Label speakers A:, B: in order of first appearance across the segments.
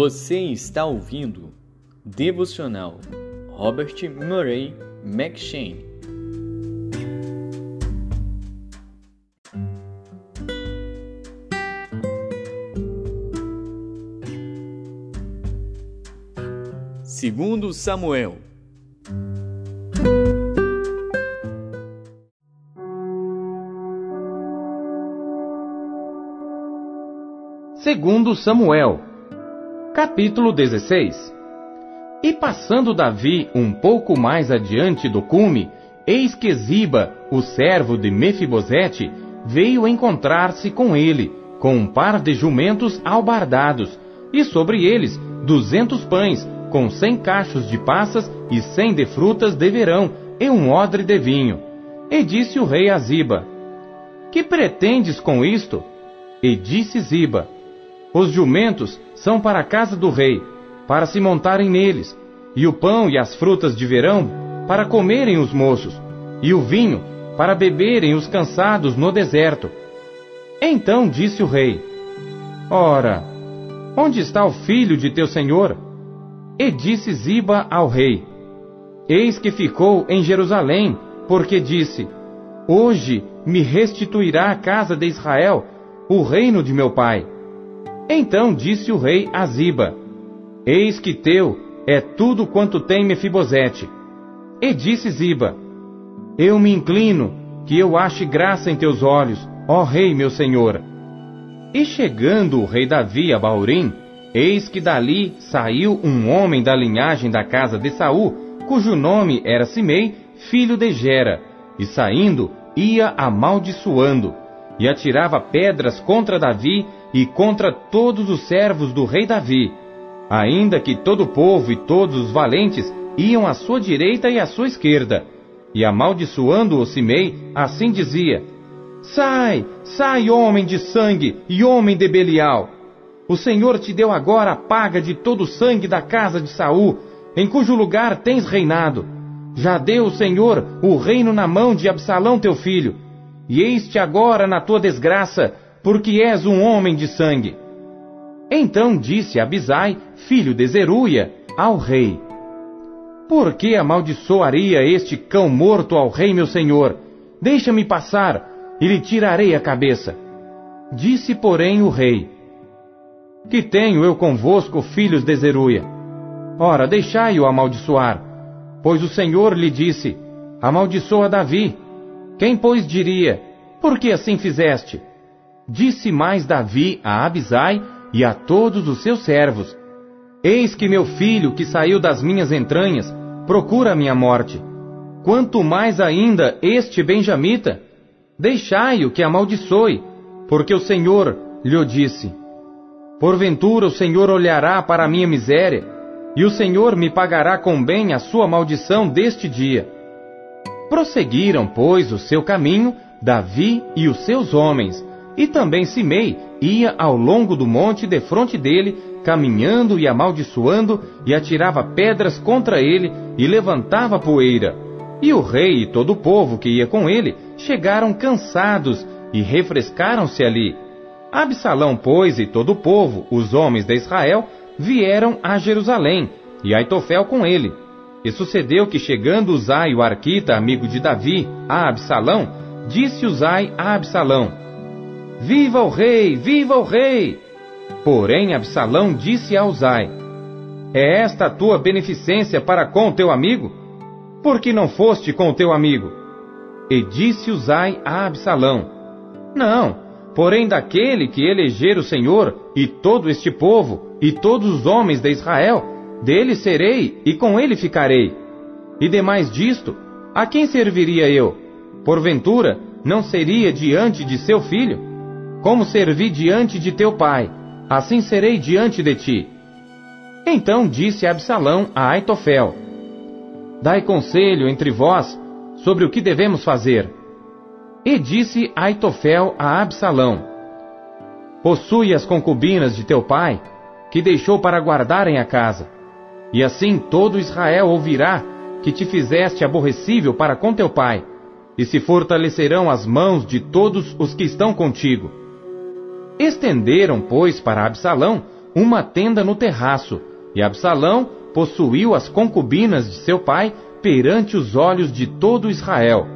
A: Você está ouvindo Devocional Robert Murray McShane. Segundo Samuel
B: Segundo Samuel, capítulo 16. E passando Davi um pouco mais adiante do cume, eis que Ziba, o servo de Mefibosete, veio encontrar-se com ele, com um par de jumentos albardados, e sobre eles duzentos pães, com cem cachos de passas e cem de frutas de verão, e um odre de vinho. E disse o rei a Ziba: Que pretendes com isto? E disse Ziba: os jumentos são para a casa do rei, para se montarem neles, e o pão e as frutas de verão para comerem os moços, e o vinho para beberem os cansados no deserto. Então disse o rei: Ora, onde está o filho de teu senhor? E disse Ziba ao rei: Eis que ficou em Jerusalém, porque disse: Hoje me restituirá a casa de Israel o reino de meu pai. Então disse o rei a Ziba: Eis que teu é tudo quanto tem Mefibosete. E disse Ziba: Eu me inclino, que eu ache graça em teus olhos, ó rei meu senhor. E chegando o rei Davi a Baurim, eis que dali saiu um homem da linhagem da casa de Saul, cujo nome era Simei, filho de Gera, e saindo ia amaldiçoando, e atirava pedras contra Davi e contra todos os servos do rei Davi, ainda que todo o povo e todos os valentes iam à sua direita e à sua esquerda. E amaldiçoando o Simei, assim dizia: Sai, sai, homem de sangue e homem de Belial. O Senhor te deu agora a paga de todo o sangue da casa de Saul, em cujo lugar tens reinado. Já deu o Senhor o reino na mão de Absalão teu filho, e eis-te agora na tua desgraça, porque és um homem de sangue. Então disse Abisai, filho de Zeruia, ao rei: Por que amaldiçoaria este cão morto ao rei meu senhor? Deixa-me passar, e lhe tirarei a cabeça. Disse, porém, o rei: Que tenho eu convosco, filhos de Zeruia? Ora, deixai-o amaldiçoar. Pois o Senhor lhe disse: Amaldiçoa Davi. Quem, pois, diria: Por que assim fizeste? Disse mais Davi a Abisai e a todos os seus servos: Eis que meu filho, que saiu das minhas entranhas, procura a minha morte. Quanto mais ainda este benjamita? Deixai-o que amaldiçoe, porque o Senhor lhe disse. Porventura o Senhor olhará para a minha miséria, e o Senhor me pagará com bem a sua maldição deste dia. Prosseguiram, pois, o seu caminho, Davi e os seus homens, e também Simei ia ao longo do monte defronte dele, caminhando e amaldiçoando, e atirava pedras contra ele, e levantava poeira. E o rei e todo o povo que ia com ele chegaram cansados e refrescaram-se ali. Absalão, pois, e todo o povo, os homens de Israel, vieram a Jerusalém, e Aitofel com ele. E sucedeu que, chegando Uzai, o arquita, amigo de Davi, a Absalão, disse Uzai a Absalão: Viva o rei! Viva o rei! Porém, Absalão disse a Uzai: É esta a tua beneficência para com teu amigo? Por que não foste com teu amigo? E disse Uzai a Absalão: Não, porém daquele que eleger o Senhor e todo este povo e todos os homens de Israel, dele serei e com ele ficarei. E demais disto, a quem serviria eu? Porventura, não seria diante de seu filho? Como servi diante de teu pai, assim serei diante de ti. Então disse Absalão a Aitofel: Dai conselho entre vós sobre o que devemos fazer. E disse Aitofel a Absalão: Possui as concubinas de teu pai, que deixou para guardarem a casa. E assim todo Israel ouvirá que te fizeste aborrecível para com teu pai, e se fortalecerão as mãos de todos os que estão contigo. Estenderam, pois, para Absalão uma tenda no terraço, e Absalão possuiu as concubinas de seu pai perante os olhos de todo Israel.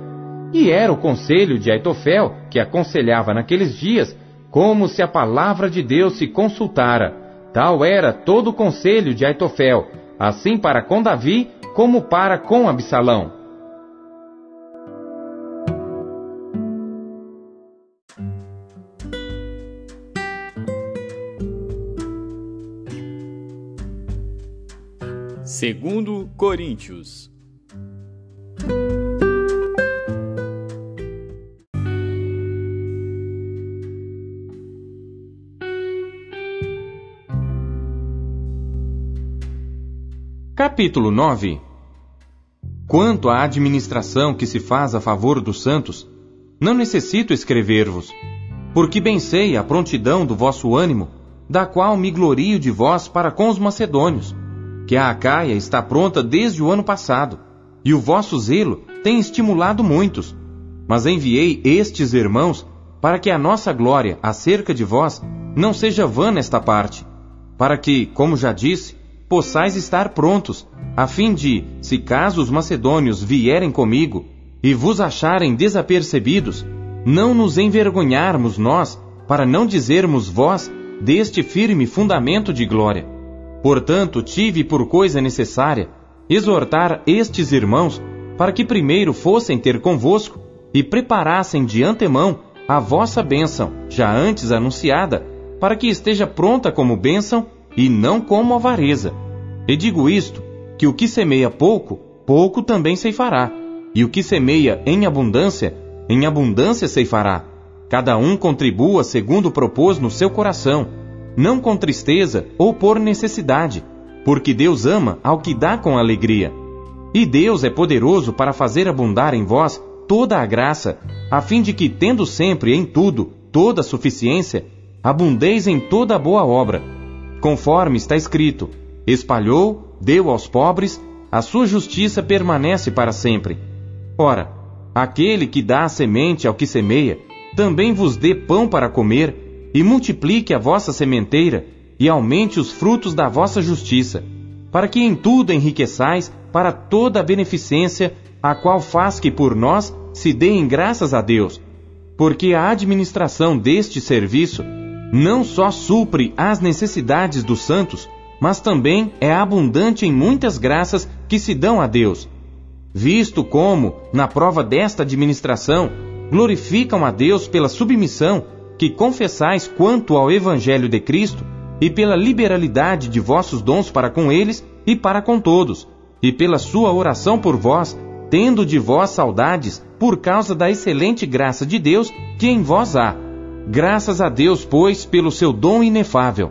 B: E era o conselho de Aitofel, que aconselhava naqueles dias, como se a palavra de Deus se consultara. Tal era todo o conselho de Aitofel, assim para com Davi como para com Absalão.
A: Segundo Coríntios.
B: Capítulo 9 Quanto à administração que se faz a favor dos santos, não necessito escrever-vos, porque bem sei a prontidão do vosso ânimo, da qual me glorio de vós para com os macedônios que a Acaia está pronta desde o ano passado, e o vosso zelo tem estimulado muitos. Mas enviei estes irmãos para que a nossa glória acerca de vós não seja vã nesta parte, para que, como já disse, possais estar prontos, a fim de, se caso os macedônios vierem comigo e vos acharem desapercebidos, não nos envergonharmos nós, para não dizermos vós deste firme fundamento de glória. Portanto, tive por coisa necessária exortar estes irmãos para que primeiro fossem ter convosco e preparassem de antemão a vossa bênção, já antes anunciada, para que esteja pronta como bênção e não como avareza. E digo isto, que o que semeia pouco, pouco também ceifará, e o que semeia em abundância, em abundância ceifará. Cada um contribua segundo propôs no seu coração, não com tristeza ou por necessidade, porque Deus ama ao que dá com alegria. E Deus é poderoso para fazer abundar em vós toda a graça, a fim de que, tendo sempre em tudo toda suficiência, abundeis em toda boa obra. Conforme está escrito: espalhou, deu aos pobres, a sua justiça permanece para sempre. Ora, aquele que dá a semente ao que semeia, também vos dê pão para comer e multiplique a vossa sementeira, e aumente os frutos da vossa justiça, para que em tudo enriqueçais para toda a beneficência, a qual faz que por nós se deem graças a Deus. Porque a administração deste serviço não só supre as necessidades dos santos, mas também é abundante em muitas graças que se dão a Deus. Visto como, na prova desta administração, glorificam a Deus pela submissão que confessais quanto ao Evangelho de Cristo, e pela liberalidade de vossos dons para com eles e para com todos, e pela sua oração por vós, tendo de vós saudades por causa da excelente graça de Deus que em vós há. Graças a Deus, pois, pelo seu dom inefável.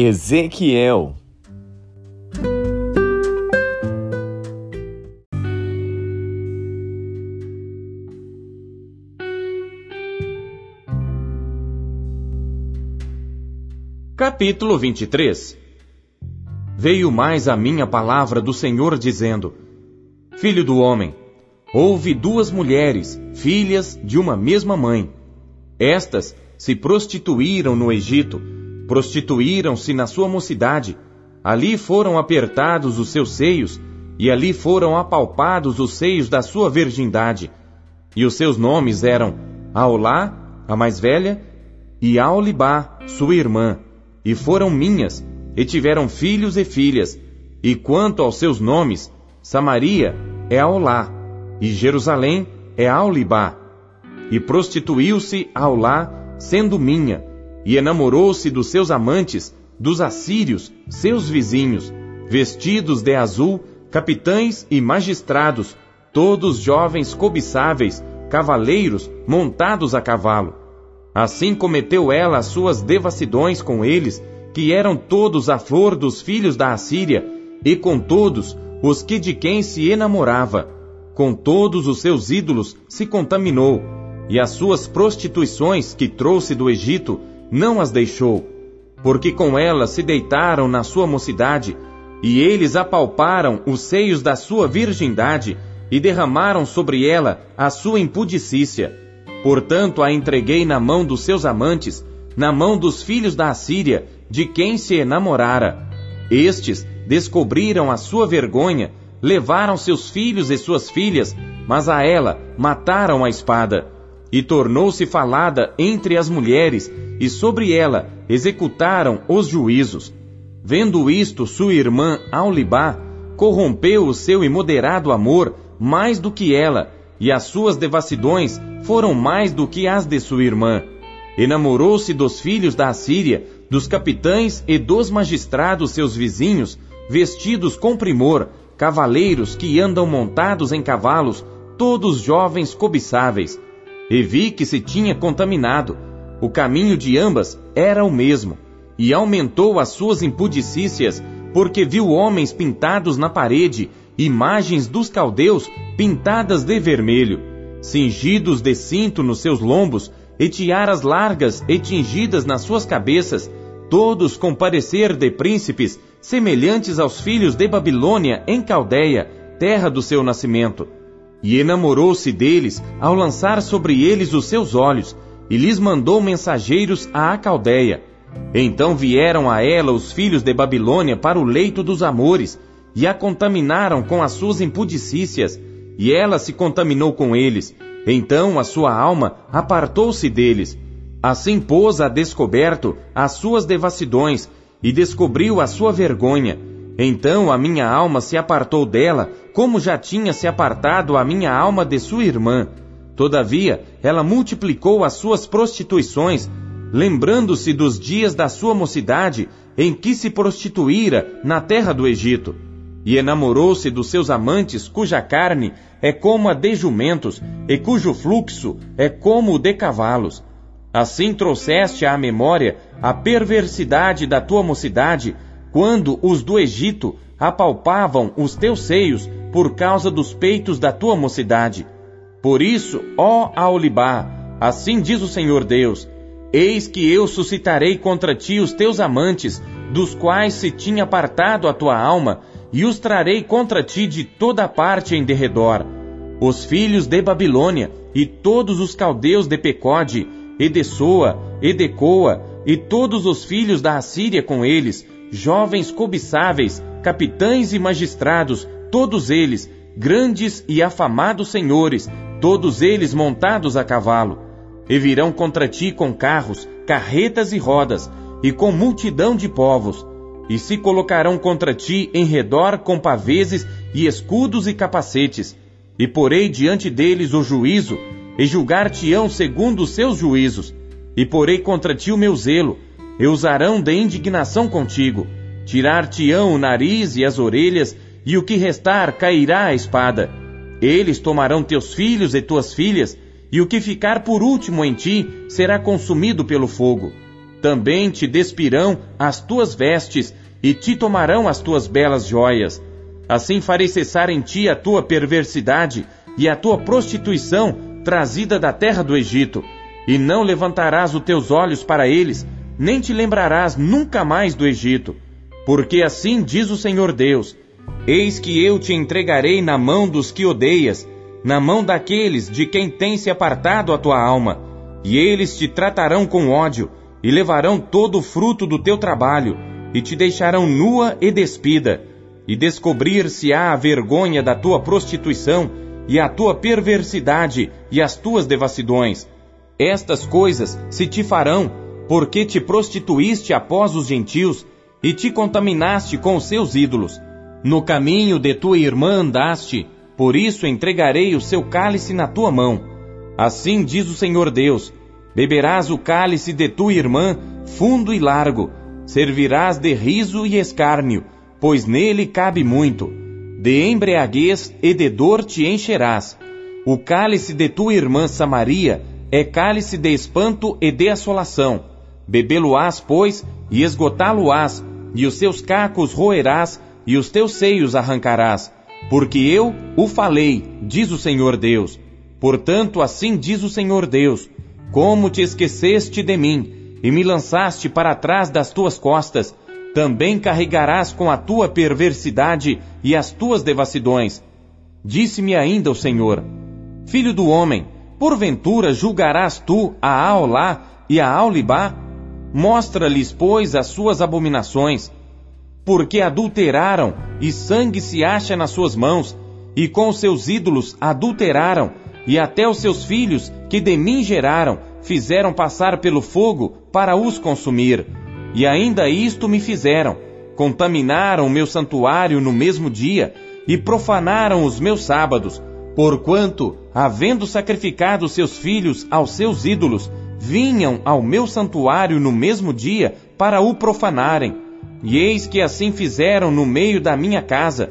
A: Ezequiel.
B: Capítulo 23 Veio mais a minha palavra do Senhor dizendo: Filho do homem, houve duas mulheres, filhas de uma mesma mãe. Estas se prostituíram no Egito prostituíram-se na sua mocidade, ali foram apertados os seus seios, e ali foram apalpados os seios da sua virgindade. E os seus nomes eram Aolá, a mais velha, e Aolibá, sua irmã, e foram minhas, e tiveram filhos e filhas. E quanto aos seus nomes, Samaria é Aolá, e Jerusalém é Aolibá. E prostituiu-se Aolá, sendo minha, e enamorou-se dos seus amantes, dos assírios, seus vizinhos, vestidos de azul, capitães e magistrados, todos jovens cobiçáveis, cavaleiros montados a cavalo. Assim cometeu ela as suas devassidões com eles, que eram todos a flor dos filhos da Assíria, e com todos os que de quem se enamorava. Com todos os seus ídolos se contaminou, e as suas prostituições que trouxe do Egito não as deixou, porque com elas se deitaram na sua mocidade, E eles apalparam os seios da sua virgindade e derramaram sobre ela a sua impudicícia. Portanto, a entreguei na mão dos seus amantes, na mão dos filhos da Assíria, de quem se enamorara. Estes descobriram a sua vergonha, levaram seus filhos e suas filhas, mas a ela mataram a espada. E tornou-se falada entre as mulheres, e sobre ela executaram os juízos. Vendo isto, sua irmã Aulibá corrompeu o seu imoderado amor mais do que ela, e as suas devassidões foram mais do que as de sua irmã. Enamorou-se dos filhos da Assíria, dos capitães e dos magistrados seus vizinhos, vestidos com primor, cavaleiros que andam montados em cavalos, todos jovens cobiçáveis. E vi que se tinha contaminado. O caminho de ambas era o mesmo, e aumentou as suas impudicícias, porque viu homens pintados na parede, imagens dos caldeus pintadas de vermelho, cingidos de cinto nos seus lombos, e tiaras largas e tingidas nas suas cabeças, todos com parecer de príncipes, semelhantes aos filhos de Babilônia em Caldeia, terra do seu nascimento. E enamorou-se deles ao lançar sobre eles os seus olhos, e lhes mandou mensageiros à Caldeia. Então vieram a ela os filhos de Babilônia para o leito dos amores, e a contaminaram com as suas impudicícias, e ela se contaminou com eles. Então a sua alma apartou-se deles. Assim pôs a descoberto as suas devassidões, e descobriu a sua vergonha. Então a minha alma se apartou dela, como já tinha se apartado a minha alma de sua irmã. Todavia, ela multiplicou as suas prostituições, lembrando-se dos dias da sua mocidade, em que se prostituíra na terra do Egito. E enamorou-se dos seus amantes, cuja carne é como a de jumentos, e cujo fluxo é como o de cavalos. Assim trouxeste à memória a perversidade da tua mocidade, quando os do Egito apalpavam os teus seios por causa dos peitos da tua mocidade. Por isso, ó Aulibá, assim diz o Senhor Deus, eis que eu suscitarei contra ti os teus amantes, dos quais se tinha apartado a tua alma, e os trarei contra ti de toda parte em derredor. Os filhos de Babilônia, e todos os caldeus de Pecode, Edesoa, Edecoa, e todos os filhos da Assíria com eles, jovens cobiçáveis, capitães e magistrados, todos eles, grandes e afamados senhores, todos eles montados a cavalo. E virão contra ti com carros, carretas e rodas, e com multidão de povos, e se colocarão contra ti em redor com paveses e escudos e capacetes, e porei diante deles o juízo, e julgar-te-ão segundo os seus juízos, e porei contra ti o meu zelo, e usarão de indignação contigo, tirar-te-ão o nariz e as orelhas, e o que restar cairá a espada. Eles tomarão teus filhos e tuas filhas, e o que ficar por último em ti será consumido pelo fogo. Também te despirão as tuas vestes, e te tomarão as tuas belas joias. Assim farei cessar em ti a tua perversidade e a tua prostituição trazida da terra do Egito, e não levantarás os teus olhos para eles, nem te lembrarás nunca mais do Egito. Porque assim diz o Senhor Deus: Eis que eu te entregarei na mão dos que odeias, na mão daqueles de quem tem se apartado a tua alma, e eles te tratarão com ódio, e levarão todo o fruto do teu trabalho, e te deixarão nua e despida, e descobrir-se-á a vergonha da tua prostituição, e a tua perversidade e as tuas devassidões. Estas coisas se te farão, porque te prostituíste após os gentios e te contaminaste com os seus ídolos. No caminho de tua irmã andaste, por isso entregarei o seu cálice na tua mão. Assim diz o Senhor Deus: beberás o cálice de tua irmã, fundo e largo, servirás de riso e escárnio, pois nele cabe muito de embriaguez e de dor te encherás. O cálice de tua irmã Samaria é cálice de espanto e de assolação. Bebê-lo-ás, pois, e esgotá-lo-ás, e os seus cacos roerás, e os teus seios arrancarás. Porque eu o falei, diz o Senhor Deus. Portanto, assim diz o Senhor Deus: Como te esqueceste de mim, e me lançaste para trás das tuas costas, também carregarás com a tua perversidade e as tuas devassidões. Disse-me ainda o Senhor: Filho do homem, porventura julgarás tu a Aolá e a Aulibá? Mostra-lhes, pois, as suas abominações, porque adulteraram, e sangue se acha nas suas mãos, e com os seus ídolos adulteraram, e até os seus filhos, que de mim geraram, fizeram passar pelo fogo para os consumir. E ainda isto me fizeram: contaminaram o meu santuário no mesmo dia, e profanaram os meus sábados, porquanto, havendo sacrificado seus filhos aos seus ídolos, vinham ao meu santuário no mesmo dia para o profanarem. E eis que assim fizeram no meio da minha casa.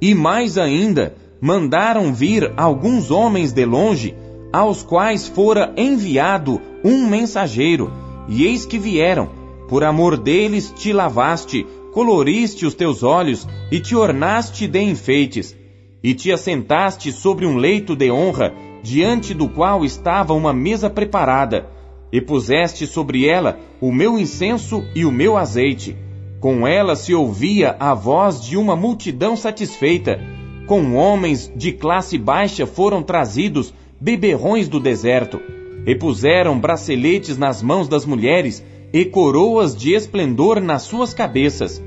B: E mais ainda, mandaram vir alguns homens de longe, aos quais fora enviado um mensageiro. E eis que vieram, por amor deles te lavaste, coloriste os teus olhos e te ornaste de enfeites, e te assentaste sobre um leito de honra, diante do qual estava uma mesa preparada, e puseste sobre ela o meu incenso e o meu azeite. Com ela se ouvia a voz de uma multidão satisfeita. Com homens de classe baixa foram trazidos beberrões do deserto, e puseram braceletes nas mãos das mulheres e coroas de esplendor nas suas cabeças.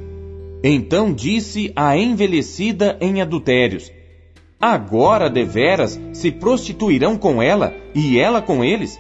B: Então disse a envelhecida em adultérios: Agora deveras se prostituirão com ela e ela com eles?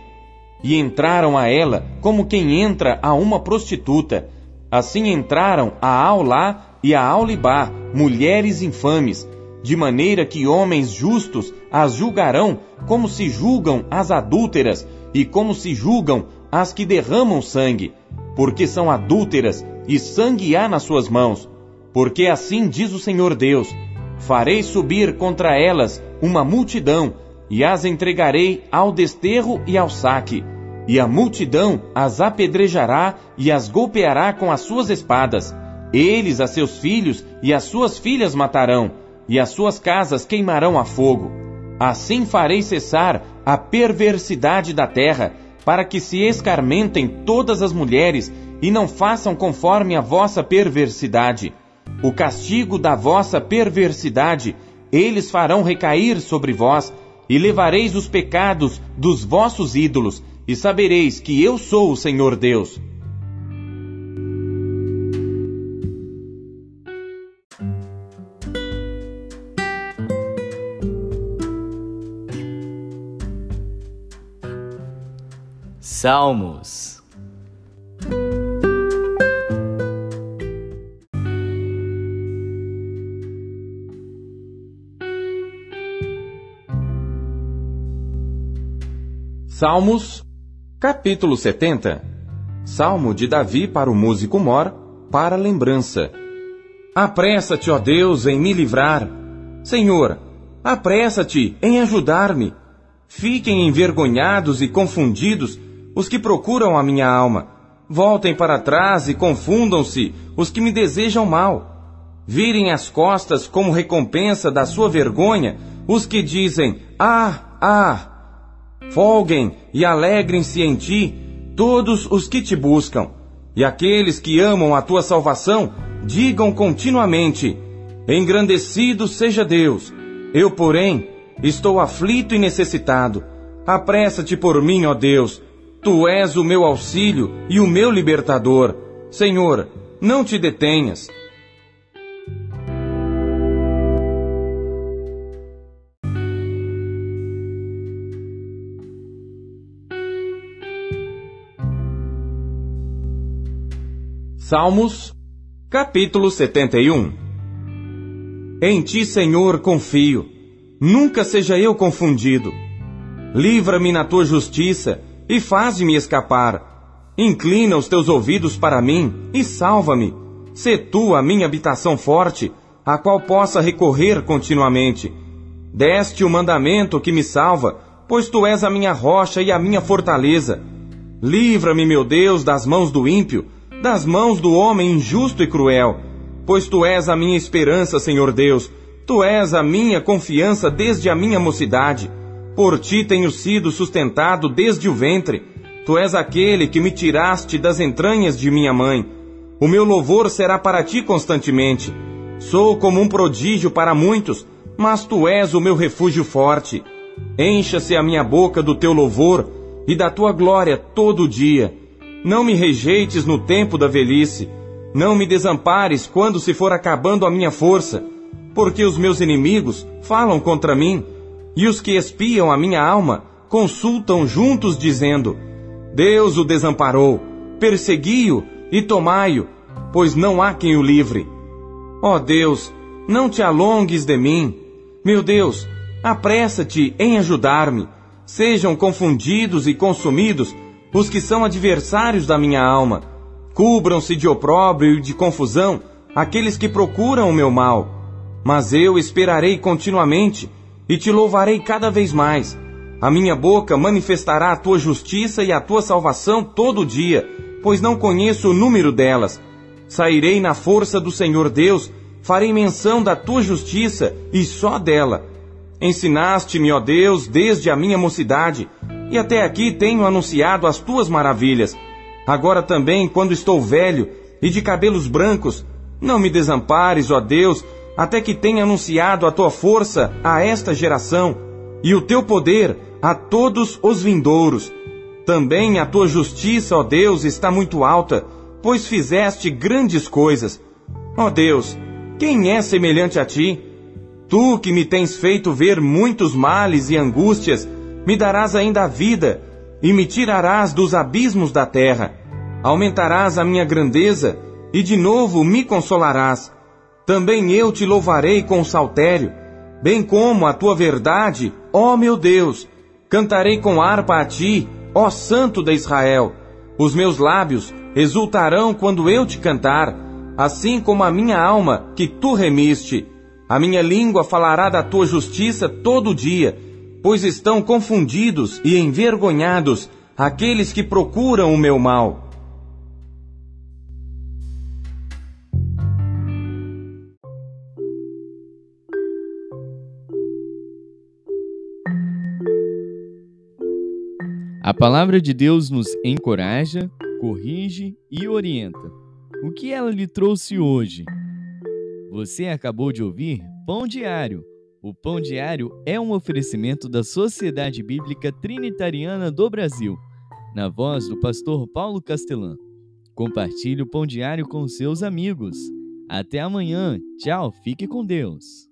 B: E entraram a ela como quem entra a uma prostituta. Assim entraram a Aulá e a Aulibá, mulheres infames, de maneira que homens justos as julgarão como se julgam as adúlteras e como se julgam as que derramam sangue, porque são adúlteras e sangue há nas suas mãos. Porque assim diz o Senhor Deus: Farei subir contra elas uma multidão, e as entregarei ao desterro e ao saque. E a multidão as apedrejará e as golpeará com as suas espadas. Eles a seus filhos e as suas filhas matarão, e as suas casas queimarão a fogo. Assim farei cessar a perversidade da terra, para que se escarmentem todas as mulheres e não façam conforme a vossa perversidade. O castigo da vossa perversidade eles farão recair sobre vós, e levareis os pecados dos vossos ídolos, e sabereis que eu sou o Senhor Deus.
A: Salmos
B: Salmos, capítulo 70. Salmo de Davi para o músico Mor, para lembrança. Apressa-te, ó Deus, em me livrar. Senhor, apressa-te em ajudar-me. Fiquem envergonhados e confundidos os que procuram a minha alma. Voltem para trás e confundam-se os que me desejam mal. Virem as costas como recompensa da sua vergonha os que dizem: Ah, ah! Folguem e alegrem-se em ti todos os que te buscam. E aqueles que amam a tua salvação, digam continuamente: Engrandecido seja Deus. Eu, porém, estou aflito e necessitado. Apressa-te por mim, ó Deus. Tu és o meu auxílio e o meu libertador. Senhor, não te detenhas. Salmos, capítulo 71 Em ti, Senhor, confio, nunca seja eu confundido. Livra-me na tua justiça e faze-me escapar. Inclina os teus ouvidos para mim e salva-me. Sê tu a minha habitação forte, a qual possa recorrer continuamente. Deste o mandamento que me salva, pois tu és a minha rocha e a minha fortaleza. Livra-me, meu Deus, das mãos do ímpio das mãos do homem injusto e cruel. Pois tu és a minha esperança, Senhor Deus, tu és a minha confiança desde a minha mocidade. Por ti tenho sido sustentado desde o ventre. Tu és aquele que me tiraste das entranhas de minha mãe. O meu louvor será para ti constantemente. Sou como um prodígio para muitos, mas tu és o meu refúgio forte. Encha-se a minha boca do teu louvor e da tua glória todo dia. Não me rejeites no tempo da velhice. Não me desampares quando se for acabando a minha força, porque os meus inimigos falam contra mim, e os que espiam a minha alma consultam juntos, dizendo: Deus o desamparou, persegui-o e tomai-o, pois não há quem o livre. Ó Deus, não te alongues de mim. Meu Deus, apressa-te em ajudar-me. Sejam confundidos e consumidos os que são adversários da minha alma. Cubram-se de opróbrio e de confusão aqueles que procuram o meu mal. Mas eu esperarei continuamente e te louvarei cada vez mais. A minha boca manifestará a tua justiça e a tua salvação todo dia, pois não conheço o número delas. Sairei na força do Senhor Deus, farei menção da tua justiça e só dela. Ensinaste-me, ó Deus, desde a minha mocidade, e até aqui tenho anunciado as tuas maravilhas. Agora também, quando estou velho e de cabelos brancos, não me desampares, ó Deus, até que tenha anunciado a tua força a esta geração e o teu poder a todos os vindouros. Também a tua justiça, ó Deus, está muito alta pois fizeste grandes coisas. Ó Deus, quem é semelhante a ti? Tu que me tens feito ver muitos males e angústias, me darás ainda a vida e me tirarás dos abismos da terra. Aumentarás a minha grandeza e de novo me consolarás. Também eu te louvarei com o saltério, bem como a tua verdade, ó meu Deus. Cantarei com harpa a ti, ó Santo de Israel. Os meus lábios exultarão quando eu te cantar, assim como a minha alma que tu remiste. A minha língua falará da tua justiça todo dia, pois estão confundidos e envergonhados aqueles que procuram o meu mal.
A: A palavra de Deus nos encoraja, corrige e orienta. O que ela lhe trouxe hoje? Você acabou de ouvir Pão Diário. O Pão Diário é um oferecimento da Sociedade Bíblica Trinitariana do Brasil, na voz do pastor Paulo Castelã. Compartilhe o Pão Diário com seus amigos. Até amanhã. Tchau, fique com Deus.